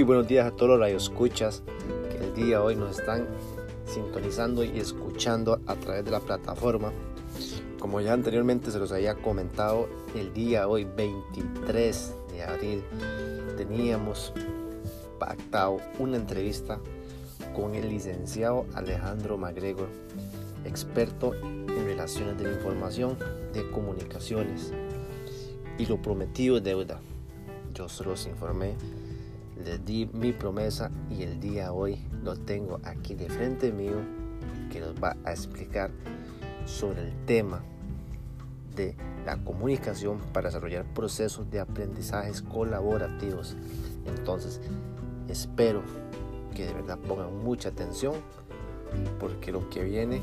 Muy buenos días a todos los radioescuchas que el día de hoy nos están sintonizando y escuchando a través de la plataforma. Como ya anteriormente se los había comentado, el día de hoy, 23 de abril, teníamos pactado una entrevista con el licenciado Alejandro MacGregor, experto en relaciones de información de comunicaciones. Y lo prometido es deuda. Yo se los informé, les di mi promesa y el día hoy lo tengo aquí de frente mío que nos va a explicar sobre el tema de la comunicación para desarrollar procesos de aprendizajes colaborativos. Entonces, espero que de verdad pongan mucha atención porque lo que viene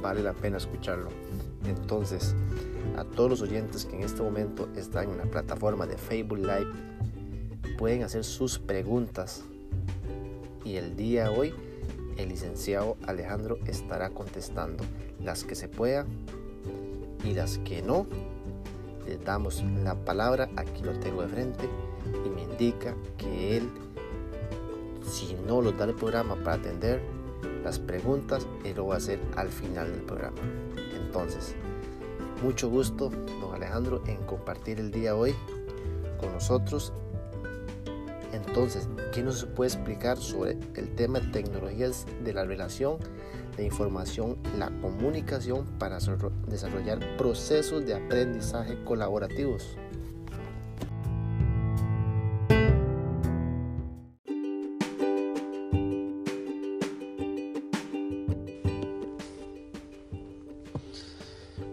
vale la pena escucharlo. Entonces, a todos los oyentes que en este momento están en la plataforma de Facebook Live, pueden hacer sus preguntas y el día de hoy el licenciado Alejandro estará contestando las que se pueda y las que no. Le damos la palabra, aquí lo tengo de frente y me indica que él, si no lo da el programa para atender las preguntas, él lo va a hacer al final del programa. Entonces, mucho gusto, don Alejandro, en compartir el día hoy con nosotros. Entonces, ¿qué nos puede explicar sobre el tema de tecnologías de la relación, la información, la comunicación para desarrollar procesos de aprendizaje colaborativos?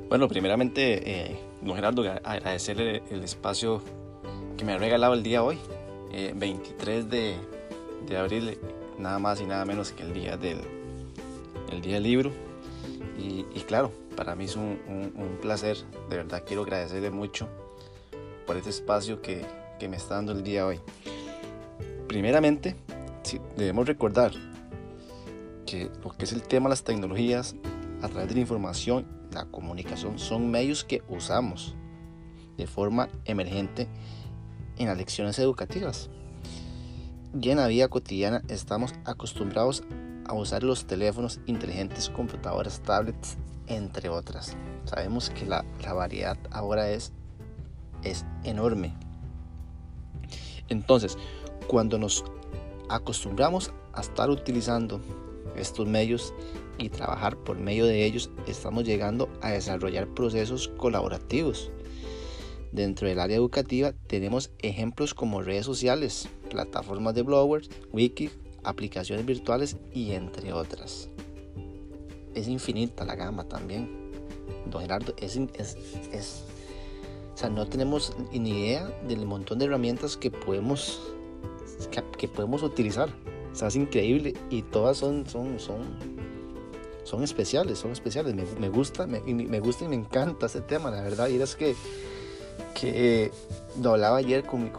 Bueno, primeramente, eh, don Gerardo, agradecerle el espacio que me ha regalado el día hoy, 23 eh, de, abril, nada más y nada menos que el día del, el día del libro. Y, claro, para mí es un, placer, de verdad quiero agradecerle mucho por este espacio que, me está dando el día hoy. Primeramente, debemos recordar que lo que es el tema de las tecnologías a través de la información la comunicación son medios que usamos de forma emergente en las lecciones educativas. Ya en la vida cotidiana estamos acostumbrados a usar los teléfonos inteligentes, computadoras, tablets, entre otras. Sabemos que la, variedad ahora es, es enorme. Entonces, cuando nos acostumbramos a estar utilizando estos medios y trabajar por medio de ellos, estamos llegando a desarrollar procesos colaborativos. Dentro del área educativa tenemos ejemplos como redes sociales, plataformas de bloggers, wiki, aplicaciones virtuales y entre otras. Es infinita la gama también. Don Gerardo, es, es, o sea, no tenemos ni idea del montón de herramientas que podemos, que, podemos utilizar. O sea, es increíble y todas son, son, son son especiales, son especiales. Me, gusta, me, me, gusta y me encanta ese tema, la verdad. Y es que, que lo hablaba ayer con,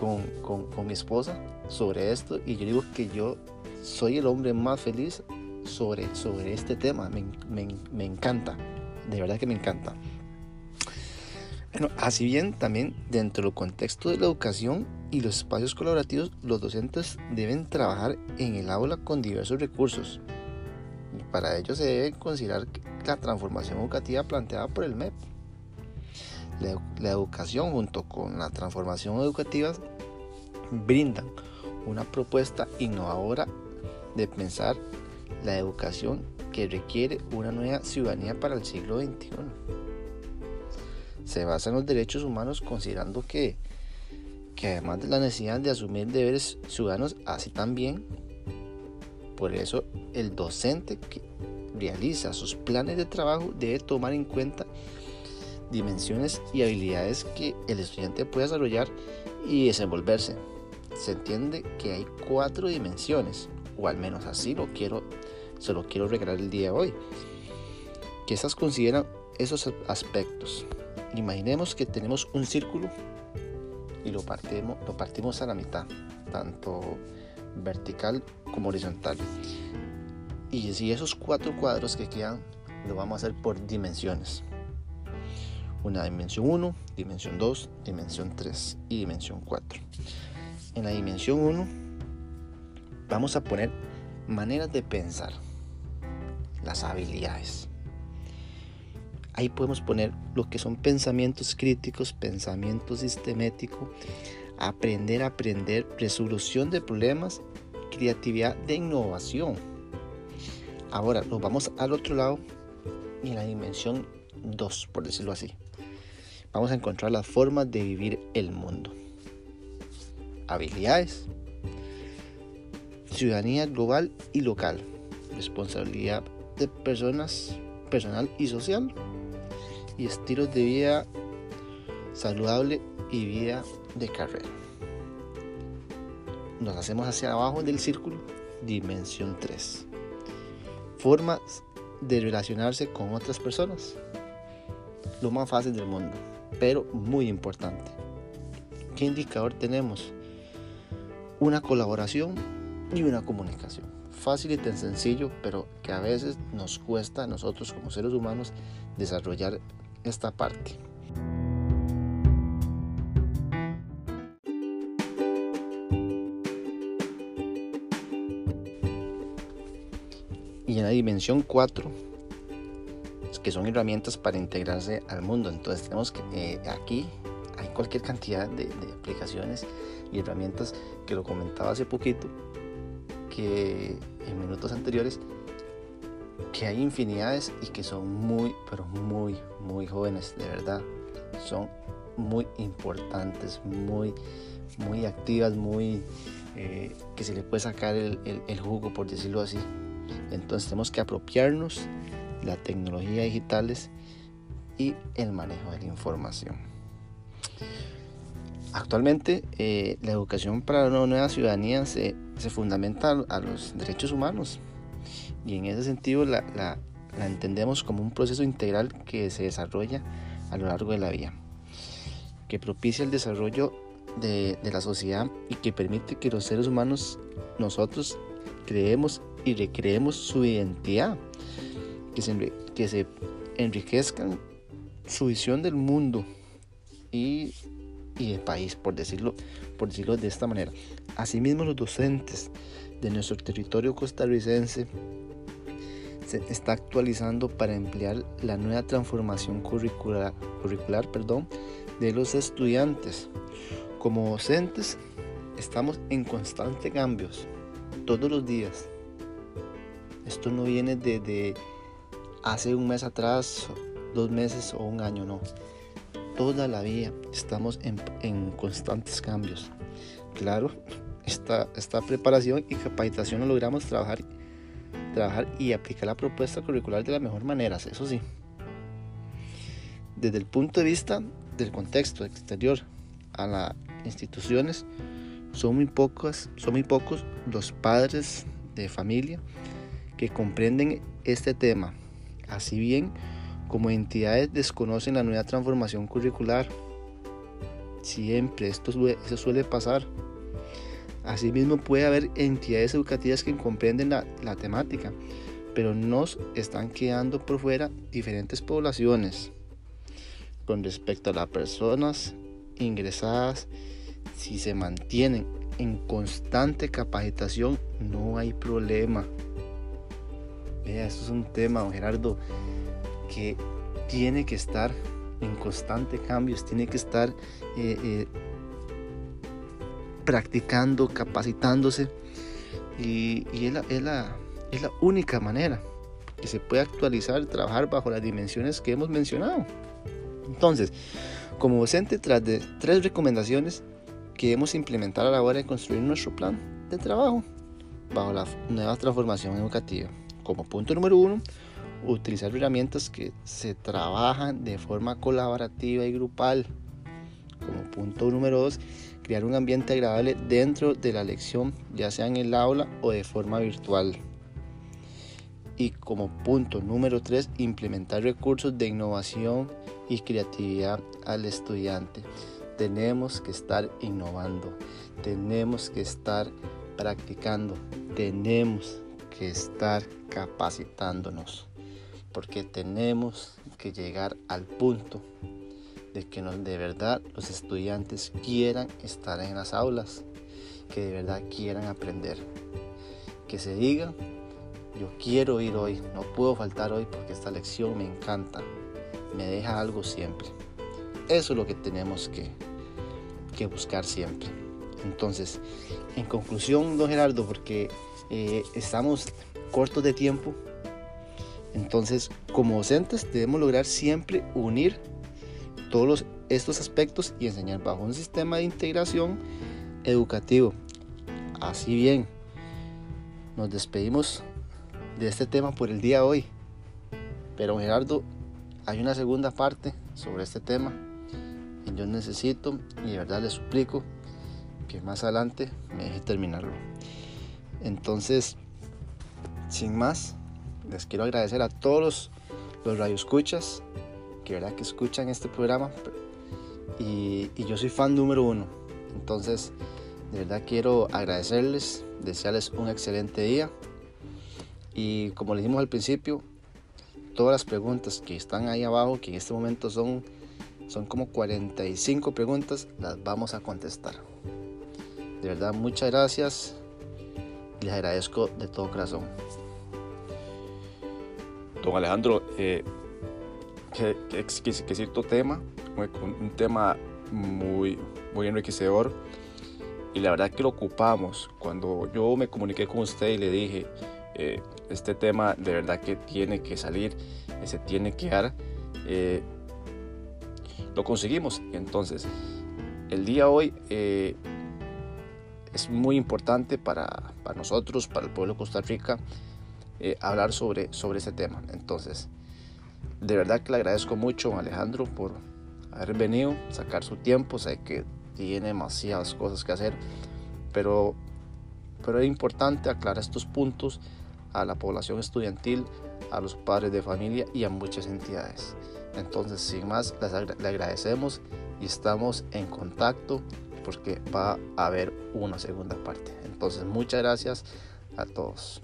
mi esposa sobre esto y yo digo que yo soy el hombre más feliz sobre, sobre este tema. Me, me, me encanta, de verdad que me encanta. Bueno, así bien, también dentro del contexto de la educación y los espacios colaborativos, los docentes deben trabajar en el aula con diversos recursos para ello se debe considerar la transformación educativa planteada por el MEP. La, educación junto con la transformación educativa brindan una propuesta innovadora de pensar la educación que requiere una nueva ciudadanía para el siglo XXI. Se basa en los derechos humanos considerando que, que además de la necesidad de asumir deberes ciudadanos, así también por eso el docente que realiza sus planes de trabajo debe tomar en cuenta dimensiones y habilidades que el estudiante puede desarrollar y desenvolverse. Se entiende que hay cuatro dimensiones, o al menos así lo quiero, se lo quiero regalar el día de hoy, que estas consideran esos aspectos. Imaginemos que tenemos un círculo y lo partimos, lo partimos a la mitad, tanto vertical como horizontal. Y si esos cuatro cuadros que quedan, lo vamos a hacer por dimensiones. Una dimensión 1, dimensión 2, dimensión 3 y dimensión 4. En la dimensión 1 vamos a poner maneras de pensar, las habilidades. Ahí podemos poner lo que son pensamientos críticos, pensamiento sistemático, aprender a aprender, resolución de problemas, creatividad de innovación. Ahora nos vamos al otro lado y en la dimensión 2, por decirlo así. Vamos a encontrar las formas de vivir el mundo. Habilidades, ciudadanía global y local, responsabilidad de personas personal y social, y estilos de vida saludable y vida de carrera. Nos hacemos hacia abajo del círculo, dimensión 3. Formas de relacionarse con otras personas. Lo más fácil del mundo, pero muy importante. ¿Qué indicador tenemos? Una colaboración y una comunicación. Fácil y tan sencillo, pero que a veces nos cuesta a nosotros como seres humanos desarrollar esta parte. Y en la dimensión 4, que son herramientas para integrarse al mundo. Entonces tenemos que eh, aquí hay cualquier cantidad de, de, aplicaciones y herramientas que lo comentaba hace poquito, que en minutos anteriores, que hay infinidades y que son muy, pero muy, muy jóvenes, de verdad. Son muy importantes, muy, muy activas, muy eh, que se le puede sacar el, jugo, por decirlo así. Entonces tenemos que apropiarnos la tecnología digitales y el manejo de la información. Actualmente eh, la educación para una nueva ciudadanía se, se fundamenta a los derechos humanos y en ese sentido la, la, la entendemos como un proceso integral que se desarrolla a lo largo de la vida, que propicia el desarrollo de, de, la sociedad y que permite que los seres humanos, nosotros, creemos y recreemos su identidad, que se, que se enriquezcan su visión del mundo y, y del país, por decirlo, por decirlo de esta manera. Asimismo, los docentes de nuestro territorio costarricense se está actualizando para emplear la nueva transformación curricular, curricular perdón, de los estudiantes. Como docentes estamos en constante cambios todos los días. Esto no viene de, de hace un mes atrás, dos meses o un año, no. Toda la vida estamos en, en constantes cambios. Claro, esta, esta preparación y capacitación lo logramos trabajar trabajar y aplicar la propuesta curricular de la mejor manera, eso sí. Desde el punto de vista del contexto exterior a las instituciones, son muy pocos, son muy pocos los padres de familia que comprenden este tema, así bien como entidades desconocen la nueva transformación curricular. Siempre esto suele, eso suele pasar. Asimismo puede haber entidades educativas que comprenden la, la temática, pero nos están quedando por fuera diferentes poblaciones. Con respecto a las personas ingresadas, si se mantienen en constante capacitación, no hay problema. Vea, esto es un tema, don Gerardo, que tiene que estar en constante cambios, tiene que estar eh, eh, practicando, capacitándose y, y es, la, es, la, es, la, única manera que se puede actualizar, trabajar bajo las dimensiones que hemos mencionado. Entonces, como docente, tras de tres recomendaciones que debemos implementar a la hora de construir nuestro plan de trabajo bajo la nueva transformación educativa. Como punto número uno, utilizar herramientas que se trabajan de forma colaborativa y grupal. Como punto número dos, crear un ambiente agradable dentro de la lección, ya sea en el aula o de forma virtual. Y como punto número 3, implementar recursos de innovación y creatividad al estudiante. Tenemos que estar innovando, tenemos que estar practicando, tenemos que estar capacitándonos, porque tenemos que llegar al punto de que de verdad los estudiantes quieran estar en las aulas, que de verdad quieran aprender. que se diga, yo quiero ir hoy, no puedo faltar hoy porque esta lección me encanta, me deja algo siempre. Eso es lo que tenemos que, que buscar siempre. Entonces, en conclusión, don Gerardo, porque eh, estamos cortos de tiempo, entonces como docentes debemos lograr siempre unir todos estos aspectos y enseñar bajo un sistema de integración educativo. Así bien, nos despedimos de este tema por el día de hoy. Pero Gerardo, hay una segunda parte sobre este tema y yo necesito y de verdad le suplico que más adelante me deje terminarlo. Entonces, sin más, les quiero agradecer a todos los, radioescuchas que verdad que escuchan este programa y, yo soy fan número uno. Entonces, de verdad quiero agradecerles, desearles un excelente día y como le dijimos al principio, todas las preguntas que están ahí abajo, que en este momento son, son como 45 preguntas, las vamos a contestar. De verdad, muchas gracias. Les agradezco de todo corazón. Don Alejandro, eh, qué, exquisito tema, un tema muy, muy enriquecedor y la verdad que lo ocupamos. Cuando yo me comuniqué con usted y le dije, eh, este tema de verdad que tiene que salir, se tiene que dar, eh, lo conseguimos. Entonces, el día hoy eh, es muy importante para, para, nosotros, para el pueblo de Costa Rica, eh, hablar sobre, sobre ese tema. Entonces, de verdad que le agradezco mucho a Alejandro por haber venido, sacar su tiempo, sé que tiene demasiadas cosas que hacer, pero, pero es importante aclarar estos puntos a la población estudiantil, a los padres de familia y a muchas entidades. Entonces, sin más, le agradecemos y estamos en contacto porque va a haber una segunda parte. Entonces, muchas gracias a todos.